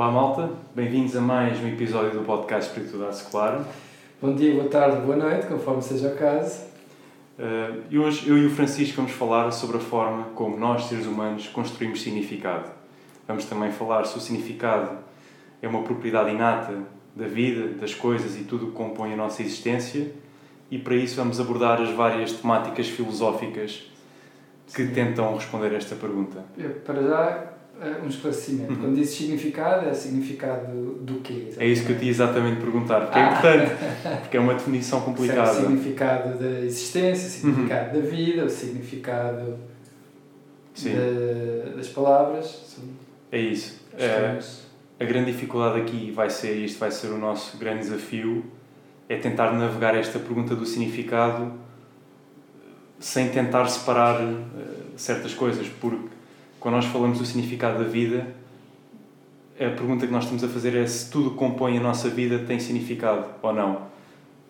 Olá malta, bem-vindos a mais um episódio do podcast Espiritualidade Secular. Bom dia, boa tarde, boa noite, conforme seja o caso. Uh, e hoje eu e o Francisco vamos falar sobre a forma como nós, seres humanos, construímos significado. Vamos também falar se o significado é uma propriedade inata da vida, das coisas e tudo o que compõe a nossa existência, e para isso vamos abordar as várias temáticas filosóficas que tentam responder a esta pergunta. Eu, para já, um esclarecimento. Uhum. Quando diz significado, é significado do quê? Exatamente? É isso que eu te ia exatamente perguntar, porque é ah. é importante, porque é uma definição complicada. O significado da existência, o significado uhum. da vida, o significado das palavras. É isso. É, a grande dificuldade aqui vai ser, isto vai ser o nosso grande desafio, é tentar navegar esta pergunta do significado sem tentar separar uh, certas coisas, porque quando nós falamos do significado da vida, a pergunta que nós estamos a fazer é se tudo que compõe a nossa vida tem significado ou não.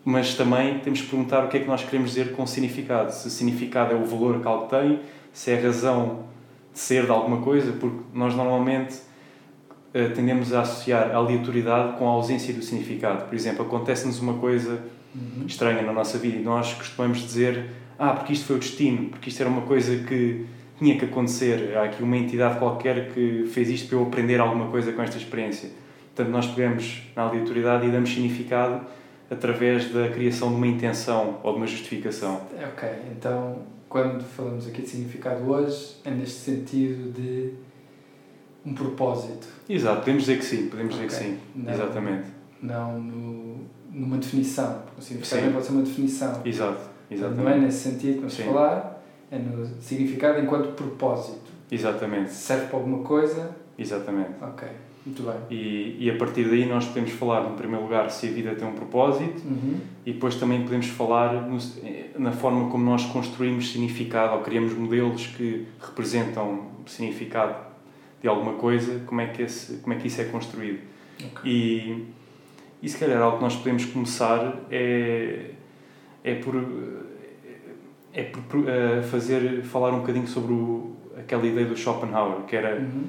Mas também temos que perguntar o que é que nós queremos dizer com significado. Se significado é o valor que algo tem, se é a razão de ser de alguma coisa, porque nós normalmente eh, tendemos a associar a aleatoriedade com a ausência do significado. Por exemplo, acontece-nos uma coisa uhum. estranha na nossa vida e nós costumamos dizer ah, porque isto foi o destino, porque isto era uma coisa que tinha que acontecer, há aqui uma entidade qualquer que fez isto para eu aprender alguma coisa com esta experiência. Portanto, nós pegamos na aleatoriedade e damos significado através da criação de uma intenção ou de uma justificação. É, ok, então quando falamos aqui de significado hoje, é neste sentido de um propósito. Exato, podemos dizer que sim, podemos okay. dizer que sim, não, exatamente. Não no, numa definição, o significado sim. pode ser uma definição. Exato, exatamente. Não é nesse sentido que vamos sim. falar, é no significado enquanto propósito. Exatamente. Serve para alguma coisa? Exatamente. Ok, muito bem. E, e a partir daí nós podemos falar, em primeiro lugar, se a vida tem um propósito uhum. e depois também podemos falar no, na forma como nós construímos significado ou criamos modelos que representam significado de alguma coisa, como é que, esse, como é que isso é construído. Okay. E, e se calhar algo que nós podemos começar é, é por é uh, fazer falar um bocadinho sobre o, aquela ideia do Schopenhauer que era uhum.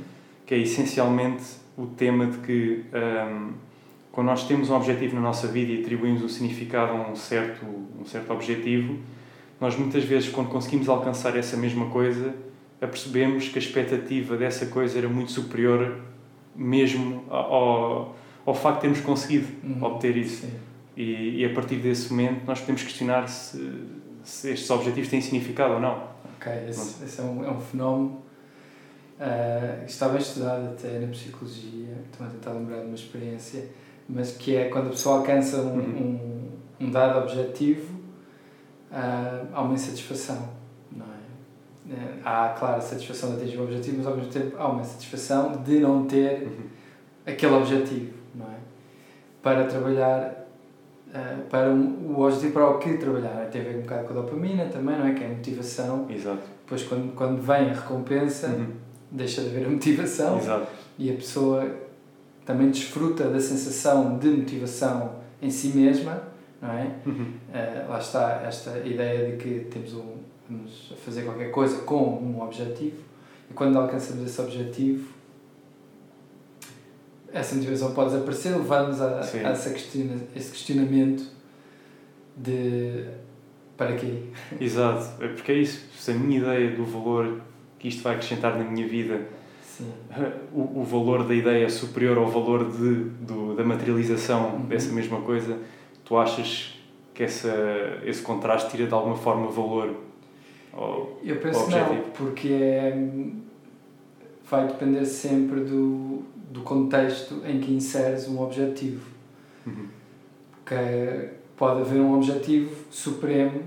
que é essencialmente o tema de que um, ehm, quando nós temos um objetivo na nossa vida e atribuímos um significado a um certo um certo objetivo nós muitas vezes quando conseguimos alcançar essa mesma coisa apercebemos que a expectativa dessa coisa era muito superior mesmo ao, ao facto de termos conseguido uhum. obter isso e, e a partir desse momento nós podemos questionar se se estes objetivos têm significado ou não. Ok, esse, esse é, um, é um fenómeno uh, que está bem estudado até na psicologia, estou a tentar lembrar de uma experiência, mas que é quando a pessoa alcança um, uhum. um, um, dado objetivo, uh, há uma insatisfação, não é? Uh, há, claro, a satisfação de atingir o objetivo, mas ao mesmo tempo há uma satisfação de não ter uhum. aquele objetivo, não é? Para trabalhar uh, para um, o objetivo para o que trabalhar. Tem a ver um bocado com a dopamina também, não é? Que é a motivação. Exato. Depois, quando, quando vem a recompensa, uhum. deixa de haver a motivação. Exato. E a pessoa também desfruta da sensação de motivação em si mesma, não é? Uhum. Uh, lá está esta ideia de que temos um, vamos fazer qualquer coisa com um objetivo e quando alcançamos esse objetivo essa motivação pode desaparecer, levando-nos a, a essa questiona, esse questionamento de para quê? Exato, é porque é isso. Se a minha ideia do valor que isto vai acrescentar na minha vida, o, o valor da ideia é superior ao valor de, do, da materialização uhum. dessa mesma coisa, tu achas que essa, esse contraste tira de alguma forma valor ao, Eu penso ao objetivo? não, porque é, vai depender sempre do, do contexto em que inseres um objetivo. Uhum. Que pode haver um objetivo supremo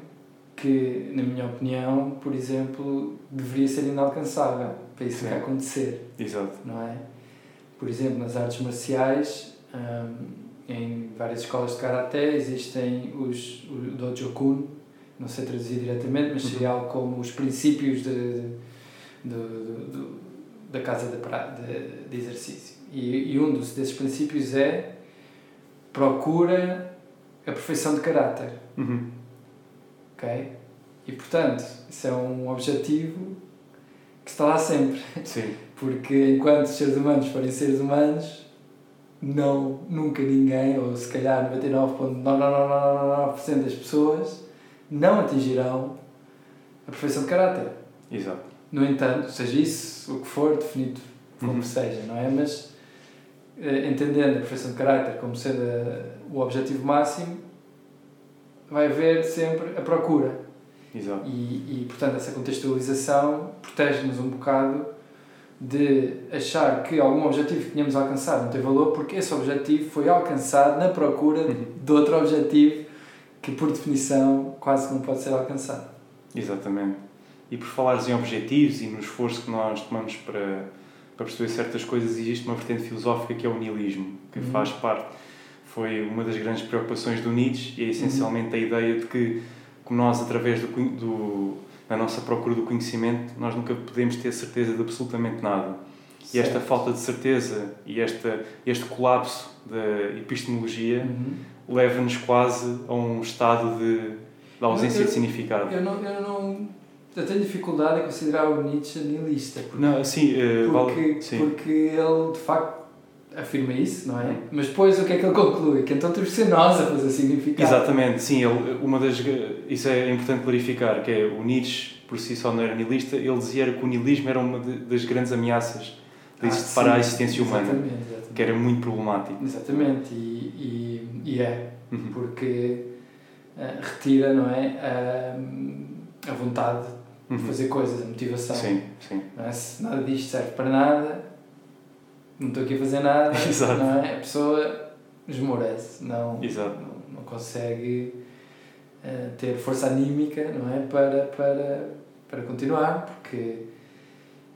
que, na minha opinião, por exemplo, deveria ser inalcançável para isso Sim. acontecer. Exato. Não é? Por exemplo, nas artes marciais, hum, em várias escolas de karaté existem os o dojo-kun, não sei traduzir diretamente, mas seria uhum. algo como os princípios de, de, de, de da casa de, de, de exercício. E, e um dos, desses princípios é procura a perfeição de caráter. Uhum. Ok? E portanto, isso é um objetivo que está lá sempre. Sim. Porque enquanto os seres humanos forem seres humanos, não, nunca ninguém, ou se calhar 99,999% das pessoas, não atingirão a perfeição de caráter. Exato. No entanto, seja isso o que for, definido como Uhum. seja, não é? Mas eh, entendendo a perfeição de caráter como sendo eh, o objetivo máximo, vai haver sempre a procura. Exato. E, e portanto, essa contextualização protege-nos um bocado de achar que algum objetivo que tínhamos alcançado não tem valor porque esse objetivo foi alcançado na procura Uhum. de outro objetivo que, por definição, quase não pode ser alcançado. Exatamente. E por falares em objetivos e no esforço que nós tomamos para, para perceber certas coisas, existe uma vertente filosófica que é o nihilismo, que Uhum. faz parte, foi uma das grandes preocupações do Nietzsche e é essencialmente a ideia de que, como nós, através do, do, da nossa procura do conhecimento, nós nunca podemos ter certeza de absolutamente nada. E esta Certo. falta de certeza e esta, este colapso da epistemologia Uhum. leva-nos quase a um estado de, de ausência Eu- de significado. Eu não, eu não. Eu tenho dificuldade em considerar o Nietzsche nihilista. Porque, Não, sim, eh, vale- porque, sim. porque ele, de facto, afirma isso, não é? Uhum. Mas depois o que é que ele conclui? Que então temos de ser nós a fazer significado. Exatamente, sim, ele, uma das, isso é importante clarificar, que é o Nietzsche, por si só não era nihilista, ele dizia que o nihilismo era uma de- das grandes ameaças Ah, existe para a sim, existência humana, Exatamente, exatamente. que era muito problemático. Exatamente, e, e, e é, Uhum. porque eh, retira, não é? A, a vontade de Uhum. fazer coisas, a motivação. Sim, sim. Não é? Se nada disto serve para nada, não estou aqui a fazer nada, Exato. não é? A pessoa esmorece, não, Exato. não, não consegue eh, ter força anímica, não é? Para, para, para continuar, porque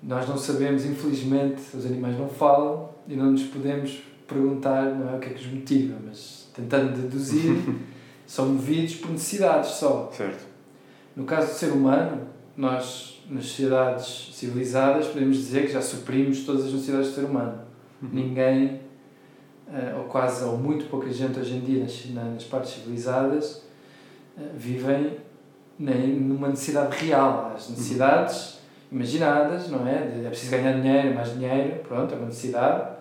nós não sabemos, infelizmente, os animais não falam e não nos podemos perguntar não é, o que é que os motiva, mas tentando deduzir, são movidos por necessidades só. Certo. No caso do ser humano, nós, nas sociedades civilizadas, podemos dizer que já suprimos todas as necessidades do ser humano. Uhum. Ninguém, eh, ou quase, ou muito pouca gente hoje em dia nas, na- nas partes civilizadas, eh, vivem nem numa necessidade real. As necessidades imaginadas, não é? É preciso ganhar dinheiro, mais dinheiro, pronto, é uma necessidade,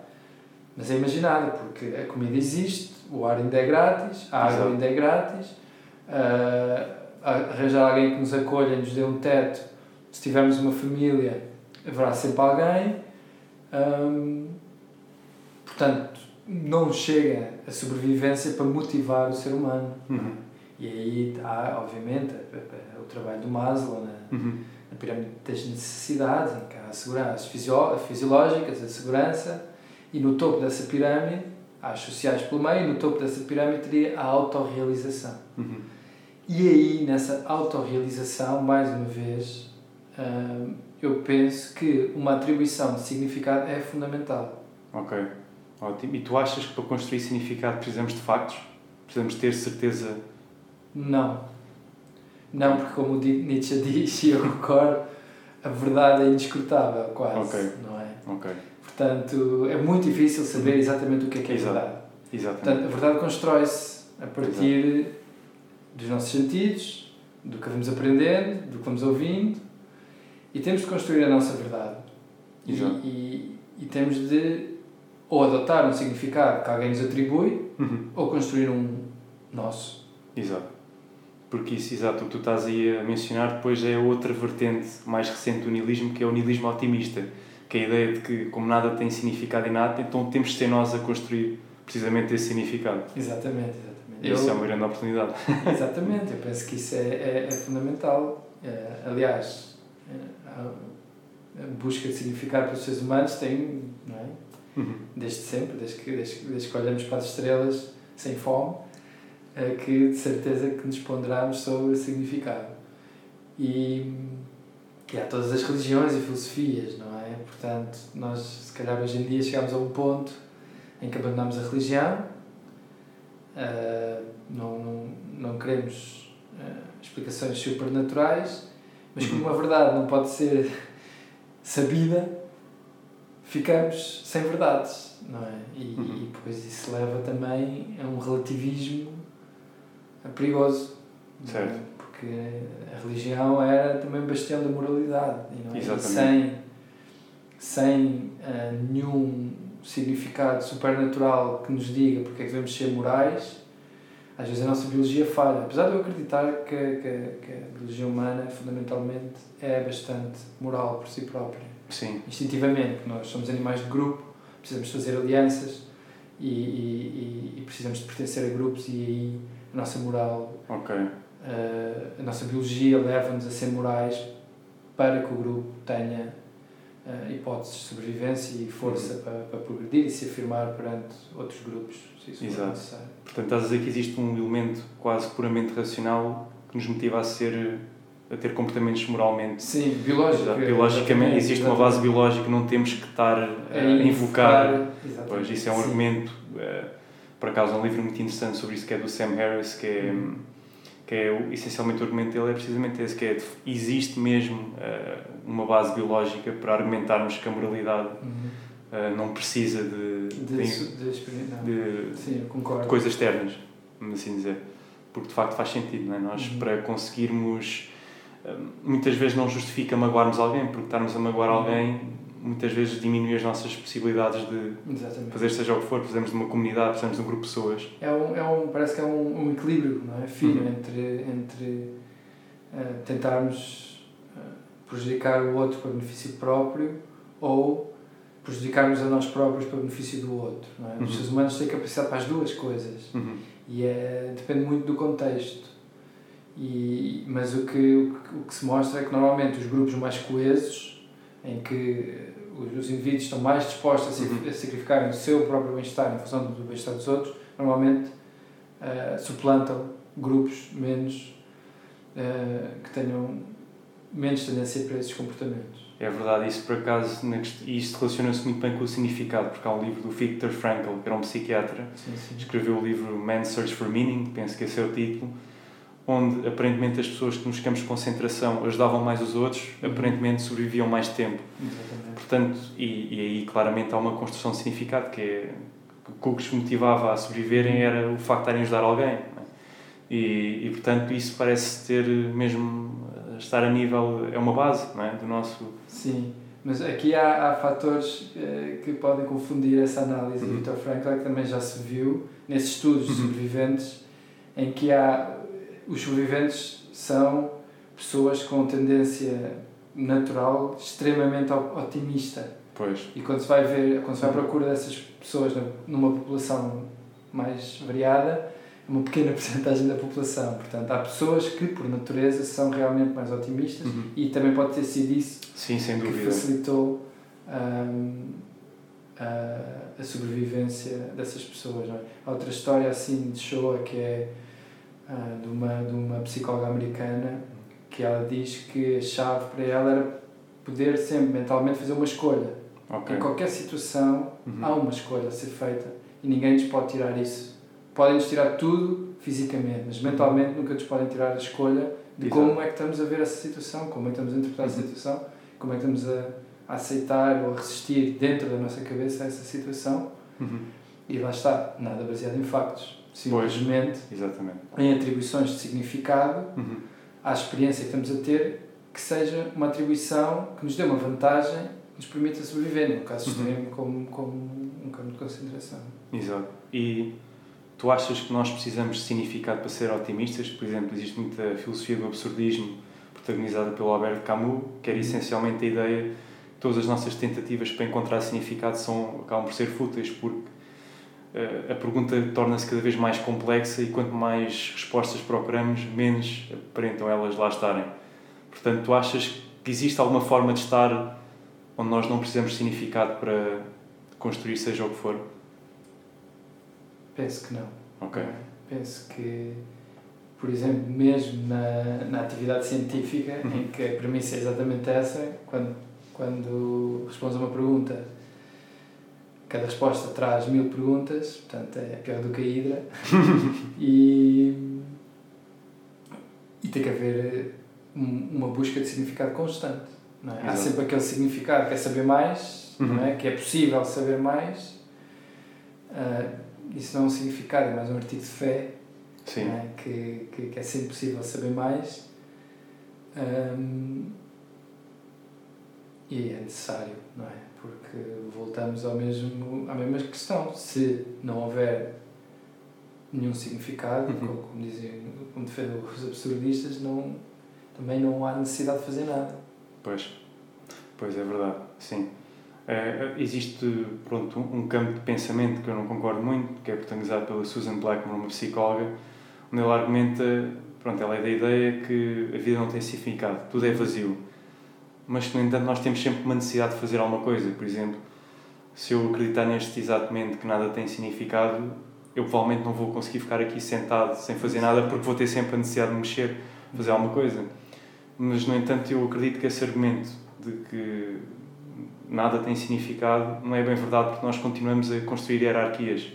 mas é imaginada, porque a comida existe, o ar ainda é grátis, a água Exato. ainda é grátis, ah, arranjar alguém que nos acolha nos dê um teto, se tivermos uma família, haverá sempre alguém. Hum, portanto, não chega a sobrevivência para motivar o ser humano. Uhum. E aí há, obviamente, o trabalho do Maslow na, Uhum. na pirâmide das necessidades, em que há a segurança as fisio- fisiológicas, a segurança, e no topo dessa pirâmide há as sociais pelo meio, e no topo dessa pirâmide teria a autorrealização. Uhum. E aí, nessa autorrealização, mais uma vez, hum, eu penso que uma atribuição de significado é fundamental. Ok, ótimo. E tu achas que para construir significado precisamos de factos? Precisamos ter certeza? Não. Não, porque como Nietzsche diz, e eu concordo, a verdade é indescrutável, quase. Ok. Não é? Ok, Portanto, é muito difícil saber exatamente o que é que é Exato. verdade. exatamente. Portanto, a verdade constrói-se a partir dos nossos sentidos, do que vamos aprendendo, do que vamos ouvindo, e temos de construir a nossa verdade. E, e, e temos de ou adotar um significado que alguém nos atribui, Uhum. ou construir um nosso. Exato. Porque isso, exato, o que tu estás aí a mencionar depois é outra vertente mais recente do nihilismo, que é o nihilismo otimista, que é a ideia de que, como nada tem significado inato, então temos de ser nós a construir precisamente esse significado. Exatamente, exatamente. Isso é Eu- uma grande oportunidade. Exatamente, eu penso que isso é, é, é fundamental. É, aliás, é, a, busca de significado para os seres humanos tem, não é? Uhum. desde sempre, desde que, desde, desde que olhamos para as estrelas sem fome, é que de certeza que nos ponderamos sobre o significado. E, e há todas as religiões e filosofias, não é? Portanto, nós, se calhar hoje em dia, chegamos a um ponto em que abandonamos a religião, ah, não, não, não queremos ah, explicações supernaturais, mas como a verdade não pode ser sabida, ficamos sem verdades, não é? E, Uhum. e depois isso leva também a um relativismo perigoso. é? Certo. Porque a religião era também um bastião da moralidade. E, não é? E Exatamente. sem, sem ah, nenhum significado supernatural que nos diga porque é que devemos ser morais, às vezes a nossa biologia falha. Apesar de eu acreditar que, que, que a biologia humana, fundamentalmente, é bastante moral por si própria. Sim. Instintivamente, nós somos animais de grupo, precisamos fazer alianças e, e, e precisamos de pertencer a grupos e aí a nossa moral, Ok. uh, a nossa biologia leva-nos a ser morais para que o grupo tenha uh, hipóteses de sobrevivência e força Uhum. para, para progredir e se afirmar perante outros grupos, se isso for Exato. necessário. Portanto, estás a dizer que existe um elemento quase puramente racional que nos motiva a ser a ter comportamentos moralmente Sim, biológico. Exato. biologicamente existe uma base biológica não temos que estar a invocar pois isso é um Sim. argumento eh, por acaso um livro muito interessante sobre isso que é do Sam Harris que é Uhum. Que é o- essencialmente o argumento dele é precisamente esse que é existe mesmo eh, uma base biológica para argumentarmos que a moralidade Uhum. eh, não precisa de, De, de- de Sim, coisas externas, vamos assim dizer. Porque de facto faz sentido, não é? Nós, Uhum. para conseguirmos. hum, Muitas vezes não justifica magoarmos alguém, porque estarmos a magoar Uhum. alguém muitas vezes diminui as nossas possibilidades de Exatamente. fazer seja o que for. Precisamos de uma comunidade, precisamos de um grupo de pessoas. É um, é um, parece que é um, um equilíbrio não é? fino Uhum. entre, entre eh, tentarmos eh, prejudicar o outro para benefício próprio ou prejudicarmos a nós próprios para benefício do outro. Não é? Uhum. Os seres humanos têm capacidade para as duas coisas Uhum. e é, depende muito do contexto. E, mas o que, o, que, o que se mostra é que normalmente os grupos mais coesos, em que os, os indivíduos estão mais dispostos a, Uhum. sacrificarem o seu próprio bem-estar em função do bem-estar dos outros, normalmente eh, suplantam grupos menos eh, que tenham menos tendência para esses comportamentos. É verdade, isso por acaso, e isto relaciona-se muito bem com o significado, porque há um livro do Viktor Frankl, que era um psiquiatra, Sim, sim. escreveu o livro Man's Search for Meaning, penso que esse é o título, onde aparentemente as pessoas que nos campos de concentração ajudavam mais os outros, Uhum. aparentemente sobreviviam mais tempo. Exatamente. Portanto, e, e aí claramente há uma construção de significado, que é que o que os motivava a sobreviverem era o facto de estarem a ajudar alguém. é? E, e portanto isso parece ter mesmo eh, estar a nível, é uma base não é? do nosso... Sim, mas aqui há, há fatores eh, que podem confundir essa análise Uhum. do Viktor Frankl, que também já se viu nesses estudos de Uhum. sobreviventes, em que há os sobreviventes são pessoas com tendência natural extremamente otimista. Pois, E quando se vai ver, quando se vai à procura dessas pessoas numa população mais variada, é uma pequena porcentagem da população. Portanto, há pessoas que, por natureza, são realmente mais otimistas Uhum. e também pode ter sido isso sim, que dúvida. facilitou hum, a, a sobrevivência dessas pessoas. É? Há outra história assim de Shoah que é ah, de, uma, de uma psicóloga americana que ela diz que a chave para ela era poder sempre mentalmente fazer uma escolha. Ok. Em qualquer situação Uhum. há uma escolha a ser feita e ninguém nos pode tirar isso. Podem-nos tirar tudo fisicamente, mas mentalmente nunca nos podem tirar a escolha de Exato. como é que estamos a ver essa situação, como é que estamos a interpretar a Uhum. situação, como é que estamos a, a aceitar ou a resistir dentro da nossa cabeça a essa situação. Uhum. E lá está, nada baseado em factos, simplesmente Exatamente. em atribuições de significado Uhum. À experiência que estamos a ter, que seja uma atribuição que nos dê uma vantagem, que nos permita sobreviver, no caso Uhum. extremo, como, como um campo de concentração. Exato. E tu achas que nós precisamos de significado para ser otimistas? Por exemplo, existe muita filosofia do absurdismo protagonizada pelo Albert Camus, que era Uhum. essencialmente a ideia que todas as nossas tentativas para encontrar significado são, acabam por ser fúteis, porque a pergunta torna-se cada vez mais complexa e quanto mais respostas procuramos, menos aparentam elas lá estarem. Portanto, tu achas que existe alguma forma de estar onde nós não precisamos de significado para construir seja o que for? Penso que não. Ok. Penso que, por exemplo, mesmo na, na atividade científica, Uhum. em que a premissa é exatamente essa, quando, quando respondes a uma pergunta, cada resposta traz mil perguntas, portanto é pior do que a Hidra, e, e tem que haver um- uma busca de significado constante. Não é? Há sempre aquele significado que é saber mais, não Uhum. é? que é possível saber mais. Ah, isso não é um significado, é mais um artigo de fé não é? que, que, que é sempre possível saber mais. Ahm, E é necessário, não é? Porque voltamos ao mesmo, à mesma questão. Se não houver nenhum significado, uhum. como, como, dizem, como defendem os absurdistas, não, também não há necessidade de fazer nada. Pois, pois é verdade, sim. É, existe pronto, um campo de pensamento que eu não concordo muito, que é protagonizado pela Susan Blackmore, uma psicóloga, onde ela argumenta, pronto, ela é da ideia que a vida não tem significado, tudo é vazio. Mas, no entanto, nós temos sempre uma necessidade de fazer alguma coisa. Por exemplo, se eu acreditar neste exatamente que nada tem significado, eu provavelmente não vou conseguir ficar aqui sentado sem fazer nada porque vou ter sempre a necessidade de mexer, fazer alguma coisa. Mas, no entanto, eu acredito que esse argumento de que nada tem significado, não é bem verdade, porque nós continuamos a construir hierarquias.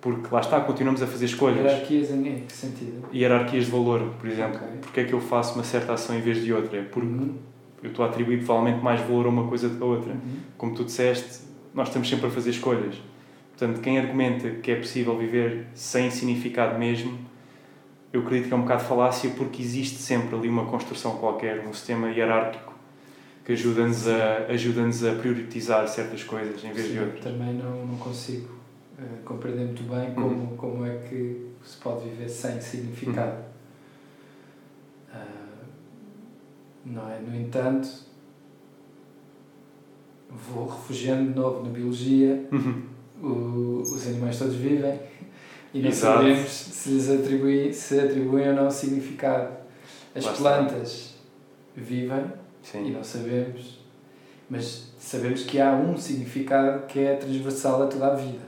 Porque lá está, continuamos a fazer escolhas. Hierarquias em que sentido? Hierarquias de valor, por exemplo. Okay. Porque é que eu faço uma certa ação em vez de outra? É porque uhum. Eu estou a atribuir provavelmente mais valor a uma coisa do que a outra. Uhum. Como tu disseste, nós estamos sempre a fazer escolhas. Portanto, quem argumenta que é possível viver sem significado mesmo, eu acredito que é um bocado falácia porque existe sempre ali uma construção qualquer, um sistema hierárquico que ajuda-nos a, ajuda a priorizar certas coisas em vez Sim, de outras. Também não, não consigo uh, compreender muito bem como, uhum. como é que se pode viver sem significado. Uhum. Uh, não é? No entanto, vou refugiando de novo na biologia, uhum. o, os animais todos vivem e não Exato. sabemos se lhes atribuem, se atribuem ou não significado. As Basta. plantas vivem Sim. e não sabemos, mas sabemos que há um significado que é transversal a toda a vida,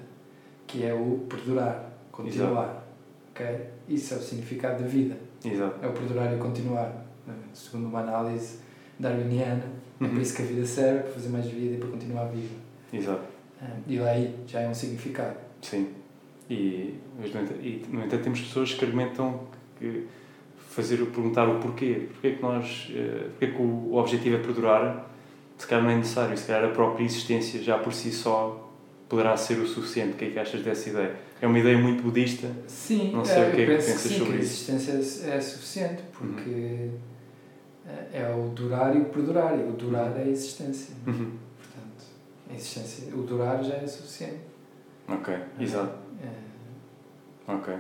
que é o perdurar, continuar. Okay? Isso é o significado da vida. Exato. É o perdurar e continuar. Segundo uma análise darwiniana, uhum. é para isso que a vida serve, para fazer mais vida e para continuar viva. Exato. E lá aí já é um significado. Sim. E, mas, no entanto, e, no entanto, temos pessoas que argumentam que fazer perguntar o porquê. Porquê que nós, eh, porquê que o, objetivo é perdurar? Se calhar não é necessário, se calhar a própria existência já por si só poderá ser o suficiente. O que é que achas dessa ideia? É uma ideia muito budista? Sim, não sei é, o que é que pensas que sim, sobre que isso. A existência é suficiente porque uhum. É o durar e o perdurar, e o durar é a existência. Uhum. Portanto, a existência, o durar já é suficiente. Ok, é? exato. É. Ok.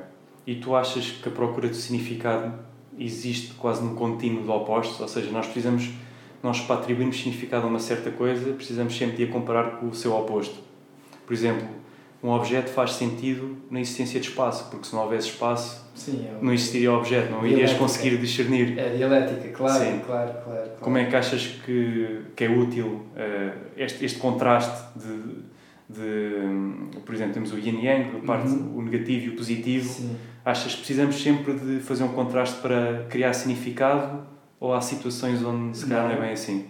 E tu achas que a procura de significado existe quase no contínuo de opostos, ou seja, nós precisamos, nós para atribuirmos significado a uma certa coisa, precisamos sempre de a comparar com o seu oposto. Por exemplo, um objeto faz sentido na existência de espaço, porque se não houvesse espaço, Sim, é não existiria objeto, não irias conseguir discernir. É dialética, claro, claro, claro, claro, Como é que achas que, que é útil uh, este, este contraste de, de, por exemplo, temos o yin yang, a parte, uhum. o negativo e o positivo. Sim. Achas que precisamos sempre de fazer um contraste para criar significado ou há situações onde se calhar não, não é bem assim?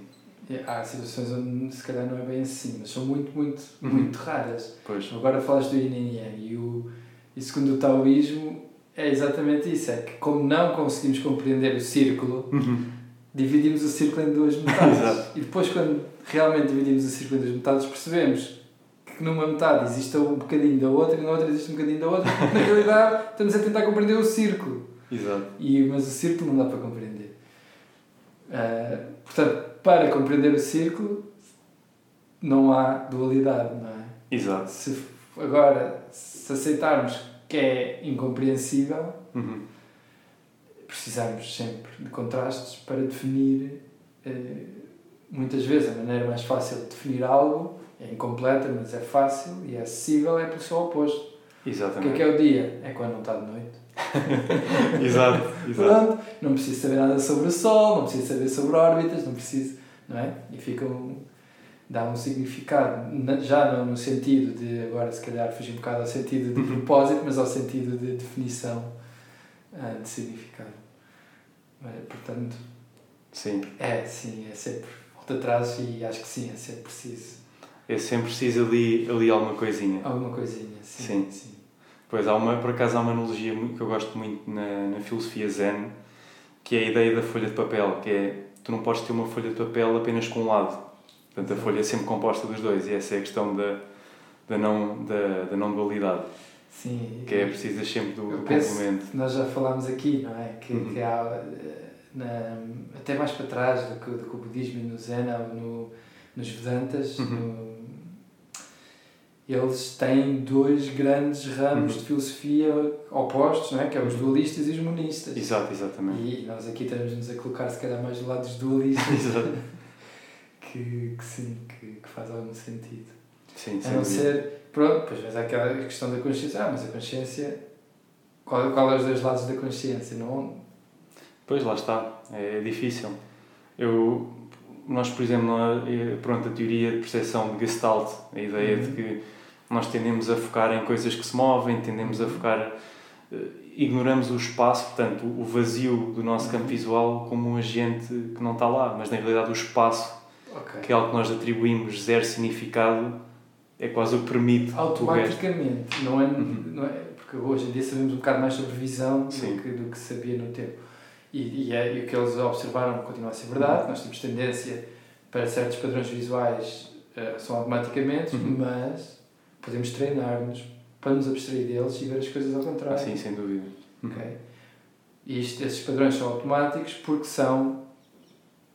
É, há situações onde se calhar não é bem assim, mas são muito, muito, uhum. muito raras. Pois. Agora falas do yin e yang e, o, e segundo o taoísmo é exatamente isso, é que como não conseguimos compreender o círculo, uhum. dividimos o círculo em duas metades. e depois quando realmente dividimos o círculo em duas metades percebemos que numa metade existe um bocadinho da outra e na outra existe um bocadinho da outra, porque na realidade estamos a tentar compreender o círculo. Exato. E, mas o círculo não dá para compreender. Uh, portanto, para compreender o círculo não há dualidade, não é? Exato. Se, agora, se aceitarmos que é incompreensível, uhum. precisamos sempre de contrastes para definir, uh, muitas vezes, a maneira mais fácil de definir algo é incompleta, mas é fácil e é acessível, é pelo seu oposto. Exatamente. O que é que é o dia? É quando não está de noite. exato, exato. Pronto, não preciso saber nada sobre o Sol, não preciso saber sobre órbitas, não preciso, não é? E fica um, dá um significado, já não no sentido de, agora se calhar fugir um bocado ao sentido de uhum. propósito, mas ao sentido de definição uh, de significado. Mas, portanto, sim. é, sim, é sempre volta atrás e acho que sim, é sempre preciso é sempre preciso ali, ali alguma coisinha. Alguma coisinha, sim. sim. sim. Pois, há uma, por acaso há uma analogia que eu gosto muito na, na filosofia zen, que é a ideia da folha de papel, que é, tu não podes ter uma folha de papel apenas com um lado. Portanto, a folha é sempre composta dos dois, e essa é a questão da, da, não, da, da não dualidade. Sim. Que é preciso sempre do, do complemento. Nós já falámos aqui, não é? Que, uhum. que há, na, até mais para trás do que, do que o budismo e no Zen, no, nos Vedantas, uhum. no, eles têm dois grandes ramos uhum. de filosofia opostos, não é? que é os uhum. dualistas e os monistas. Exato, exatamente. E nós aqui estamos-nos a colocar se calhar mais do lado dos dualistas. Exato. que, que sim, que, que faz algum sentido. Sim, a não ser, pronto, pois há aquela questão da consciência, ah, mas a consciência, qual, qual é os dois lados da consciência? Não... Pois, lá está, é difícil. Eu, nós, por exemplo, pronto, a teoria de percepção de Gestalt, a ideia uhum. de que nós tendemos a focar em coisas que se movem, tendemos a focar. Uh, ignoramos o espaço, portanto, o vazio do nosso campo visual como um agente que não está lá, mas na realidade o espaço, okay. que é algo que nós atribuímos zero significado, é quase o que permite. Automaticamente, não é, uhum. não é? Porque hoje em dia sabemos um bocado mais sobre visão do que, do que sabia no tempo. E, e, é, e o que eles observaram continua a ser verdade, uhum. nós temos tendência para certos padrões visuais uh, são automaticamente, uhum. mas podemos treinar-nos para nos abstrair deles e ver as coisas ao contrário. Ah, sim, sem dúvida. Ok? E isto, esses padrões são automáticos porque são,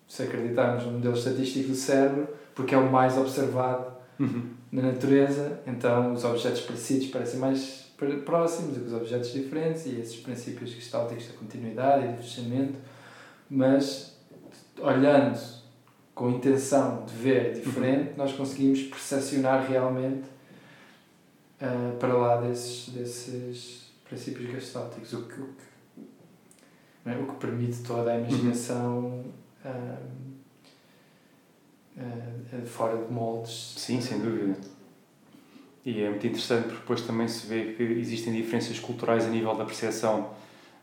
se acreditarmos no modelo estatístico do cérebro, porque é o mais observado uhum. na natureza, então os objetos parecidos parecem mais próximos do que os objetos diferentes e esses princípios gestálticos da continuidade e do fechamento, mas olhando com intenção de ver diferente, uhum. nós conseguimos percepcionar realmente uh, para lá desses, desses princípios gestálticos, o que, o que, é? o que permite toda a imaginação uhum. uh, uh, fora de moldes. Sim, sem dúvida. E é muito interessante porque depois também se vê que existem diferenças culturais a nível da percepção.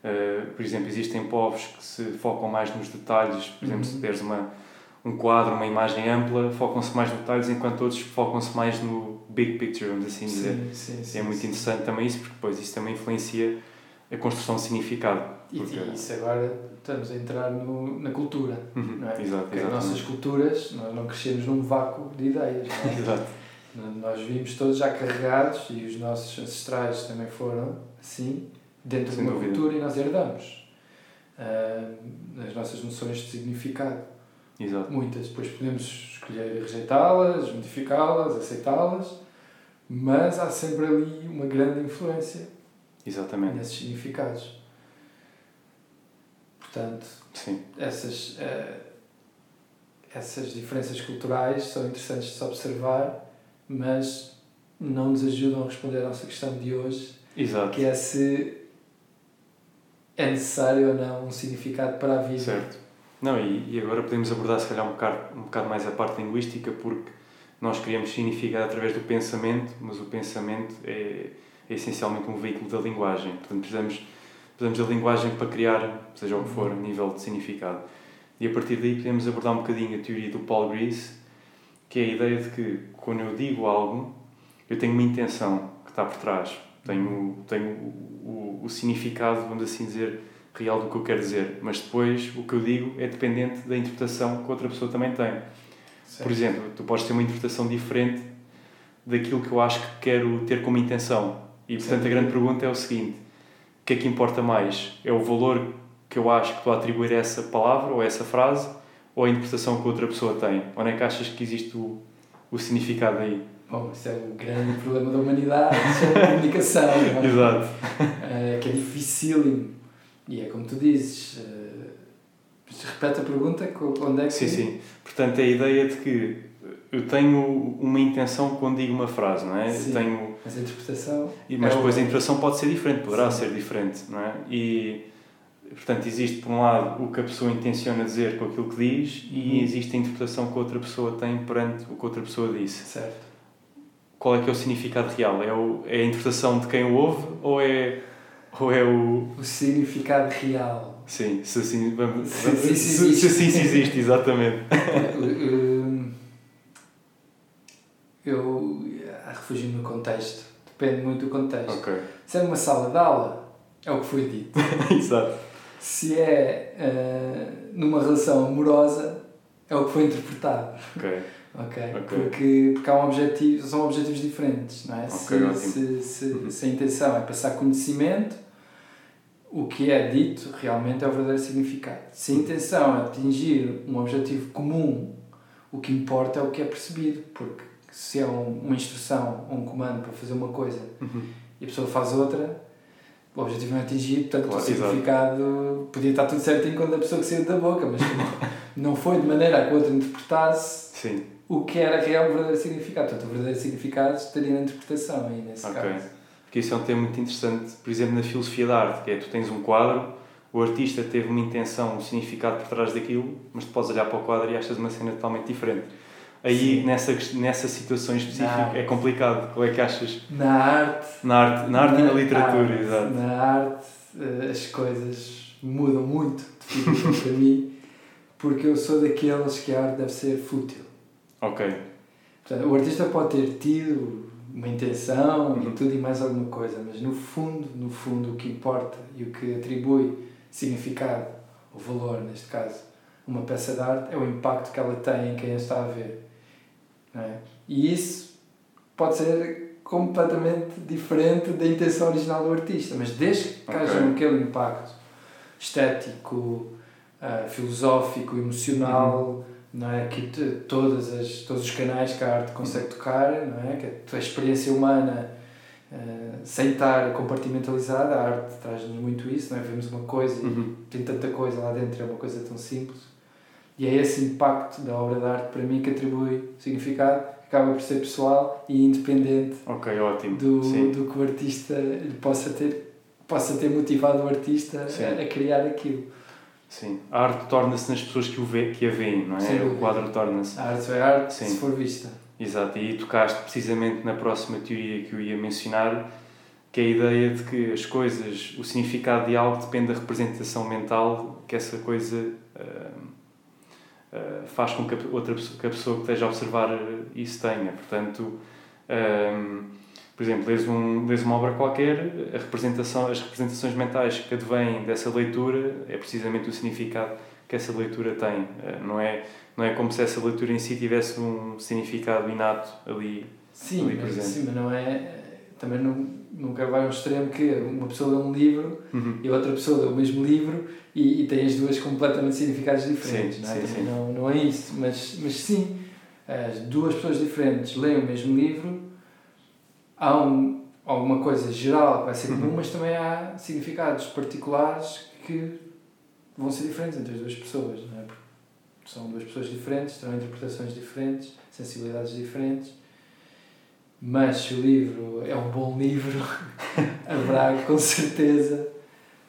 Uh, por exemplo, existem povos que se focam mais nos detalhes. Por exemplo, uhum. se deres uma, um quadro, uma imagem ampla, focam-se mais nos detalhes, enquanto outros focam-se mais no big picture, vamos assim dizer. Sim, sim, sim, é muito interessante também isso, porque depois isso também influencia a construção de significado. Porque... E isso agora estamos a entrar no, na cultura, uhum, não é? Exato, porque as nossas culturas, nós não crescemos num vácuo de ideias, não é? exato. Nós vimos todos já carregados e os nossos ancestrais também foram assim, dentro Sem de uma dúvida. cultura e nós herdamos uh, as nossas noções de significado. Exato. Muitas. Depois podemos escolher rejeitá-las, modificá-las, aceitá-las, mas há sempre ali uma grande influência Exatamente. nesses significados. Portanto, Sim. Essas, uh, essas diferenças culturais são interessantes de se observar, mas não nos ajudam a responder à nossa questão de hoje, Exato. que é se é necessário ou não um significado para a vida. Certo. Não, e, e agora podemos abordar se calhar um bocado, um bocado mais a parte linguística, porque nós criamos significado através do pensamento, mas o pensamento é, é essencialmente um veículo da linguagem. Portanto, precisamos, precisamos da linguagem para criar, seja o que for, nível de significado. E a partir daí podemos abordar um bocadinho a teoria do Paul Grease, que é a ideia de que quando eu digo algo, eu tenho uma intenção que está por trás. Tenho, tenho o, o, o significado, vamos assim dizer, real do que eu quero dizer, mas depois o que eu digo é dependente da interpretação que outra pessoa também tem. Por exemplo, tu podes ter uma interpretação diferente daquilo que eu acho que quero ter como intenção. E portanto a grande pergunta é o seguinte: o que é que importa mais? É o valor que eu acho que estou a atribuir a essa palavra ou a essa frase ou a interpretação que outra pessoa tem? Onde é que achas que existe o, o significado aí? Bom, isso é o grande problema da humanidade, isso é a comunicação. É? Exato. É, que é difícil e é como tu dizes, uh, repete a pergunta, onde é que... Sim, sim. Portanto, é a ideia de que eu tenho uma intenção quando digo uma frase, não é? Sim, tenho... mas a interpretação... Mas é depois a interpretação pode ser diferente, poderá sim. ser diferente, não é? E, portanto, existe, por um lado, o que a pessoa intenciona dizer com aquilo que diz uhum. e existe a interpretação que a outra pessoa tem perante o que a outra pessoa disse. Certo. Qual é que é o significado real? É, o, é a interpretação de quem o ouve ou é ou é o. O significado real. Sim, se assim, vamos, se, vamos, se, se, se, assim se existe, exatamente. eu refugio no contexto. Depende muito do contexto. Okay. Se é numa sala de aula, é o que foi dito. Exato. Se é uh, numa relação amorosa, é o que foi interpretado. Ok. Okay. ok? Porque, porque há um objetivo, são objetivos diferentes, não é? Okay, se, se, se, uhum. se a intenção é passar conhecimento, o que é dito realmente é o verdadeiro significado. Se a intenção é atingir um objetivo comum, o que importa é o que é percebido, porque se é um, uma instrução ou um comando para fazer uma coisa Uhum. e a pessoa faz outra, o objetivo não é atingido, portanto Claro, o significado podia estar tudo certinho quando a pessoa que saiu da boca, mas não foi de maneira a que o outro interpretasse Sim, o que era real o verdadeiro significado. Portanto, o verdadeiro significado estaria na interpretação aí nesse ok. caso. Porque isso é um tema muito interessante, por exemplo, na filosofia da arte, que é tu tens um quadro, o artista teve uma intenção, um significado por trás daquilo, mas tu podes olhar para o quadro e achas uma cena totalmente diferente. Aí, Sim. nessa, nessa situação específica, é complicado. Qual é que achas? Na arte, Na arte, na arte e na literatura, arte, exato. Na arte eh, as coisas mudam muito para mim porque eu sou daqueles que a arte deve ser fútil. Ok, Portanto, o artista pode ter tido uma intenção Uhum. e tudo e mais alguma coisa, mas no fundo, no fundo, o que importa e o que atribui significado ou valor, neste caso, a uma peça de arte é o impacto que ela tem em quem a está a ver. É? E isso pode ser completamente diferente da intenção original do artista, mas desde que Ok. haja aquele impacto estético, ah, filosófico, emocional, não é? que te- todas as, todos os canais que a arte consegue tocar, não é? que a experiência humana ah, sem estar compartimentalizada, a arte traz-nos muito isso, não é? vemos uma coisa e Uhum. tem tanta coisa lá dentro, é uma coisa tão simples. E é esse impacto da obra de arte para mim que atribui significado, acaba por ser pessoal e independente ok, ótimo. do, Sim. do que o artista lhe possa ter, possa ter motivado o artista a, a criar aquilo. Sim. A arte torna-se nas pessoas que, o vê, que a veem, não é? O dúvida. quadro torna-se. A arte é arte Sim. se for vista. Exato, e aí tocaste precisamente na próxima teoria que eu ia mencionar, que é a ideia de que as coisas, o significado de algo depende da representação mental que essa coisa ah, ah, faz com que a outra pessoa, que a pessoa que esteja a observar isso tenha. Portanto, ah, por exemplo, lês, um, lês uma obra qualquer, a representação, as representações mentais que advêm dessa leitura é precisamente o significado que essa leitura tem. Ah, não é não é como se essa leitura em si tivesse um significado inato ali. Sim, Ali mas, presente. sim, mas não é. Também não, nunca vai a um extremo que uma pessoa lê um livro Uhum. e outra pessoa lê o mesmo livro e, e tem as duas completamente significados diferentes. Sim, não, é? sim, sim. Não, não é isso, mas, mas sim, as duas pessoas diferentes leem o mesmo livro, há um, alguma coisa geral que vai ser comum, Uhum. mas também há significados particulares que vão ser diferentes entre as duas pessoas. Não é? Porque são duas pessoas diferentes, terão interpretações diferentes, sensibilidades diferentes. Mas se o livro é um bom livro, haverá com certeza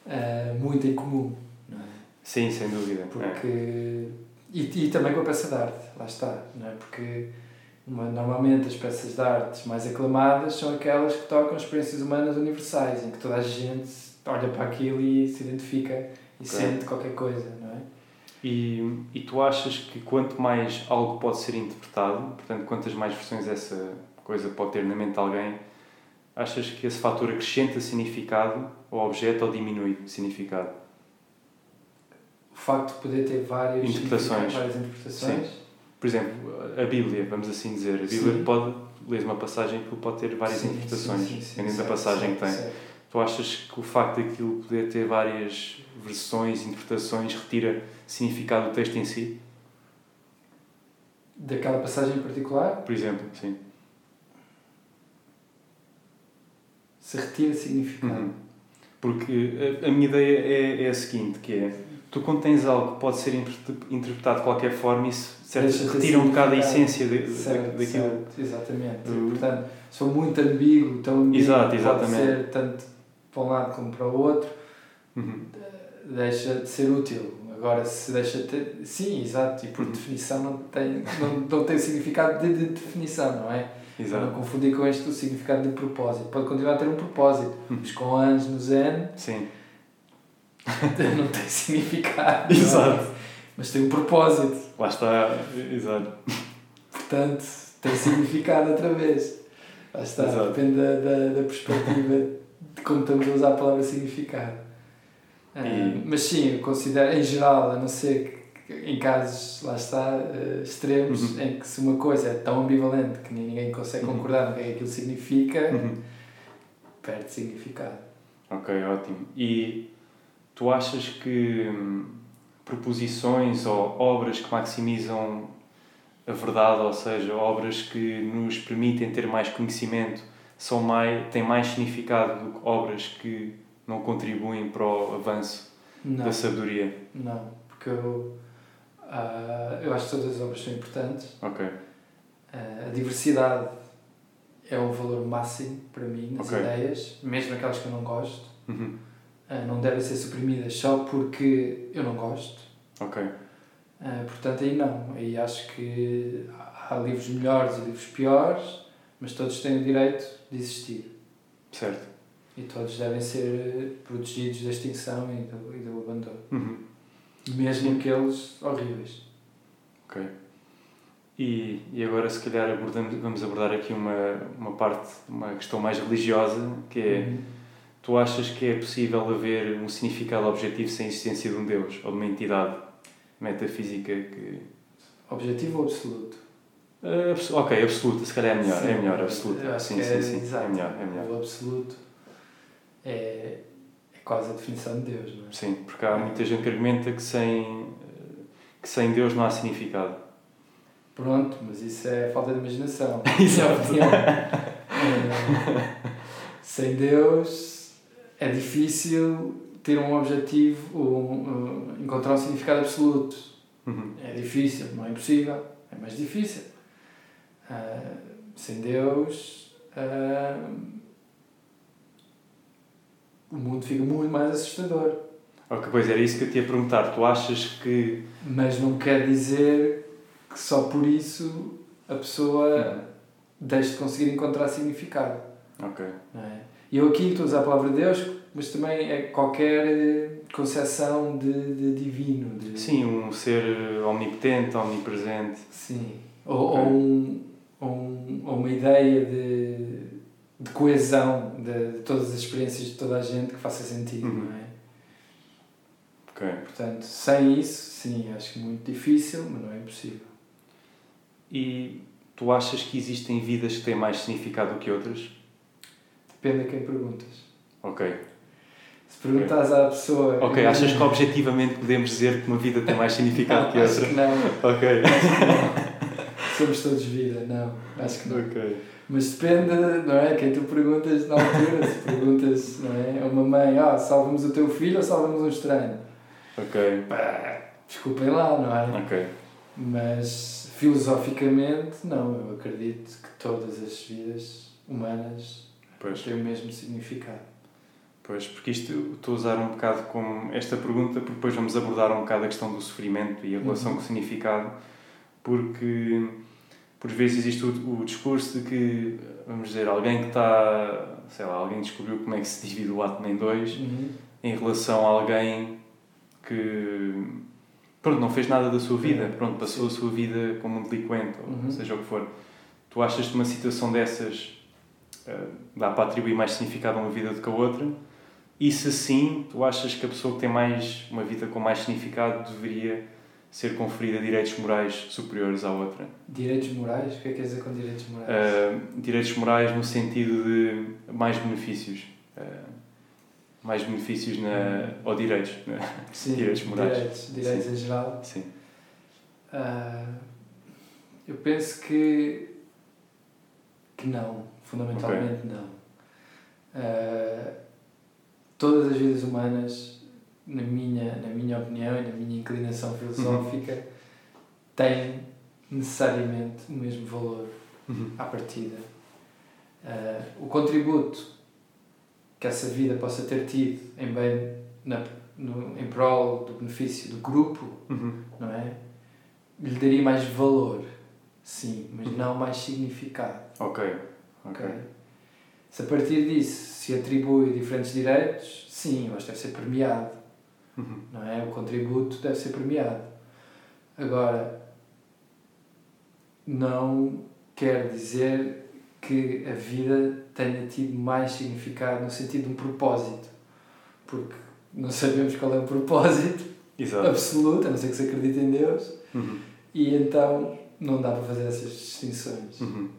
eh, muito em comum. Não é? Sim, sem dúvida. É. Porque, e, e também com a peça de arte, lá está. Não é? Porque normalmente as peças de arte mais aclamadas são aquelas que tocam experiências humanas universais, em que toda a gente olha para aquilo e se identifica e sente qualquer coisa. Não é? E, e tu achas que quanto mais algo pode ser interpretado, portanto, quantas mais versões essa coisa pode ter na mente de alguém, achas que esse fator acrescenta significado ao objeto ou diminui significado? O facto de poder ter várias Interpretações. várias interpretações Por exemplo, a Bíblia, vamos assim dizer, a Bíblia Sim. pode, lês uma passagem que pode ter várias Sim, interpretações, dependendo da passagem que tem. certo. Tu achas que o facto daquilo poder ter várias versões, interpretações, retira significado do texto em si? Daquela passagem em particular, Por exemplo, sim. se retira significado. Uhum. Porque a, a minha ideia é, é a seguinte, que é, tu quando tens algo que pode ser interpre- interpretado de qualquer forma, isso certo, retira um bocado a essência de, Certo, daquilo. certo, exatamente. Do- Portanto, for muito ambíguo, tão ambíguo, Exato, pode exatamente. ser tanto para um lado como para o outro, Uhum. deixa de ser útil. Agora, se deixa de ter. Sim, exato, e por Uhum. definição não tem, não, não tem significado de, de definição, não é? Exato. não confundir com este o significado de propósito. Pode continuar a ter um propósito, Uhum. mas com anos no Zen Sim. não tem significado. é? Exato. Mas tem um propósito. Lá está. Exato. Portanto, tem significado outra vez. Lá está, Exato. depende da, da, da perspectiva de como estamos a usar a palavra significado. Ah, E- Mas sim, eu considero, em geral, a não ser que em casos, lá está, eh, extremos, Uhum. em que se uma coisa é tão ambivalente que ninguém consegue Uhum. concordar no que é que aquilo significa, Uhum. perde significado. Ok, ótimo. E tu achas que hum, proposições ou obras que maximizam a verdade, ou seja, obras que nos permitem ter mais conhecimento, são mais, têm mais significado do que obras que não contribuem para o avanço não. da sabedoria? Não, porque eu, uh, eu acho que todas as obras são importantes. Ok. Uh, a diversidade é o valor máximo para mim nas okay. ideias, mesmo aquelas que eu não gosto. Uhum. Uh, não devem ser suprimidas só porque eu não gosto. Ok. Uh, portanto, aí não. Aí acho que há livros melhores e livros piores, mas todos têm o direito de existir. Certo. E todos devem ser protegidos da extinção e do, e do abandono. Uhum. Mesmo aqueles horríveis. Ok. E, e agora, se calhar, abordamos, vamos abordar aqui uma, uma parte, uma questão mais religiosa, que é: uhum. Tu achas que é possível haver um significado objetivo sem a existência de um Deus ou de uma entidade metafísica que. Objetivo ou absoluto? Uh, ok, absoluto, se calhar é melhor, sim, é melhor, absoluto. Sim, sim, é, sim, exato. é melhor, é melhor. O absoluto é, é quase a definição de Deus, não é? Sim, porque há muita gente que argumenta que sem, que sem Deus não há significado. Pronto, mas isso é falta de imaginação. Exato. é, sem Deus é difícil ter um objetivo, um, um, encontrar um significado absoluto. Uhum. É difícil, não é impossível, é mais difícil. Uh, sem Deus, uh, o mundo fica muito mais assustador. Ok, pois era isso que eu te ia perguntar. Tu achas que. Mas não quer dizer que só por isso a pessoa uhum. deixe de conseguir encontrar significado. Ok. Não é? E eu aqui estou a usar a palavra de Deus, mas também é qualquer eh, concepção de, de divino. De... Sim, um ser omnipotente, omnipresente. Sim. Ou, okay. ou, um, ou, um, ou uma ideia de, de coesão de, de, todas as experiências de toda a gente que faça sentido, uhum. não é? Ok. Portanto, sem isso, sim, acho que é muito difícil, mas não é impossível. E tu achas que existem vidas que têm mais significado do que outras? Depende a quem perguntas. Ok. Se perguntas okay. à pessoa. Ok, achas que objetivamente podemos dizer que uma vida tem mais significado que outra? Acho que não. Ok. Não. Somos todos vida, não. Acho que não. Ok. Mas depende, não é? Quem tu perguntas na altura, se perguntas, não é? A uma mãe, ah, salvamos o teu filho ou salvamos um estranho? Ok. Pá, desculpem lá, não é? Ok. Mas Filosoficamente, não. Eu acredito que todas as vidas humanas pois. têm o mesmo significado. Pois, porque isto estou a usar um bocado com esta pergunta, porque depois vamos abordar um bocado a questão do sofrimento e a relação uhum. com o significado, porque por vezes existe o, o discurso de que, vamos dizer, alguém que está, sei lá, alguém descobriu como é que se divide o átomo em dois, uhum. em relação a alguém que pronto, não fez nada da sua vida, pronto, passou a sua vida como um delinquente, ou uhum. seja o que for. Tu achas que uma situação dessas dá para atribuir mais significado a uma vida do que a outra? E se sim, tu achas que a pessoa que tem mais uma vida com mais significado deveria ser conferida direitos morais superiores à outra? Direitos morais? O que é que quer dizer com direitos morais? Uh, direitos morais no sentido de mais benefícios. Uh, mais benefícios na, ou direitos, né? Sim, direitos morais. Direitos, direitos em geral. Sim. Uh, eu penso que, que não, fundamentalmente okay. não. Uh, todas as vidas humanas, na minha, na minha opinião e na minha inclinação filosófica, uhum. têm necessariamente o mesmo valor uhum. à partida. Uh, o contributo que essa vida possa ter tido em bem na, no, em prol do benefício do grupo, uhum. não é? Lhe daria mais valor, sim, mas uhum. não mais significado. Ok. Ok. okay? Se a partir disso se atribui diferentes direitos, sim, eu acho que deve ser premiado. Uhum. Não é? O contributo deve ser premiado. Agora, não quer dizer que a vida tenha tido mais significado no sentido de um propósito. Porque não sabemos qual é o propósito Exato. absoluto, a não ser que se acredite em Deus, uhum. e então não dá para fazer essas distinções. Uhum.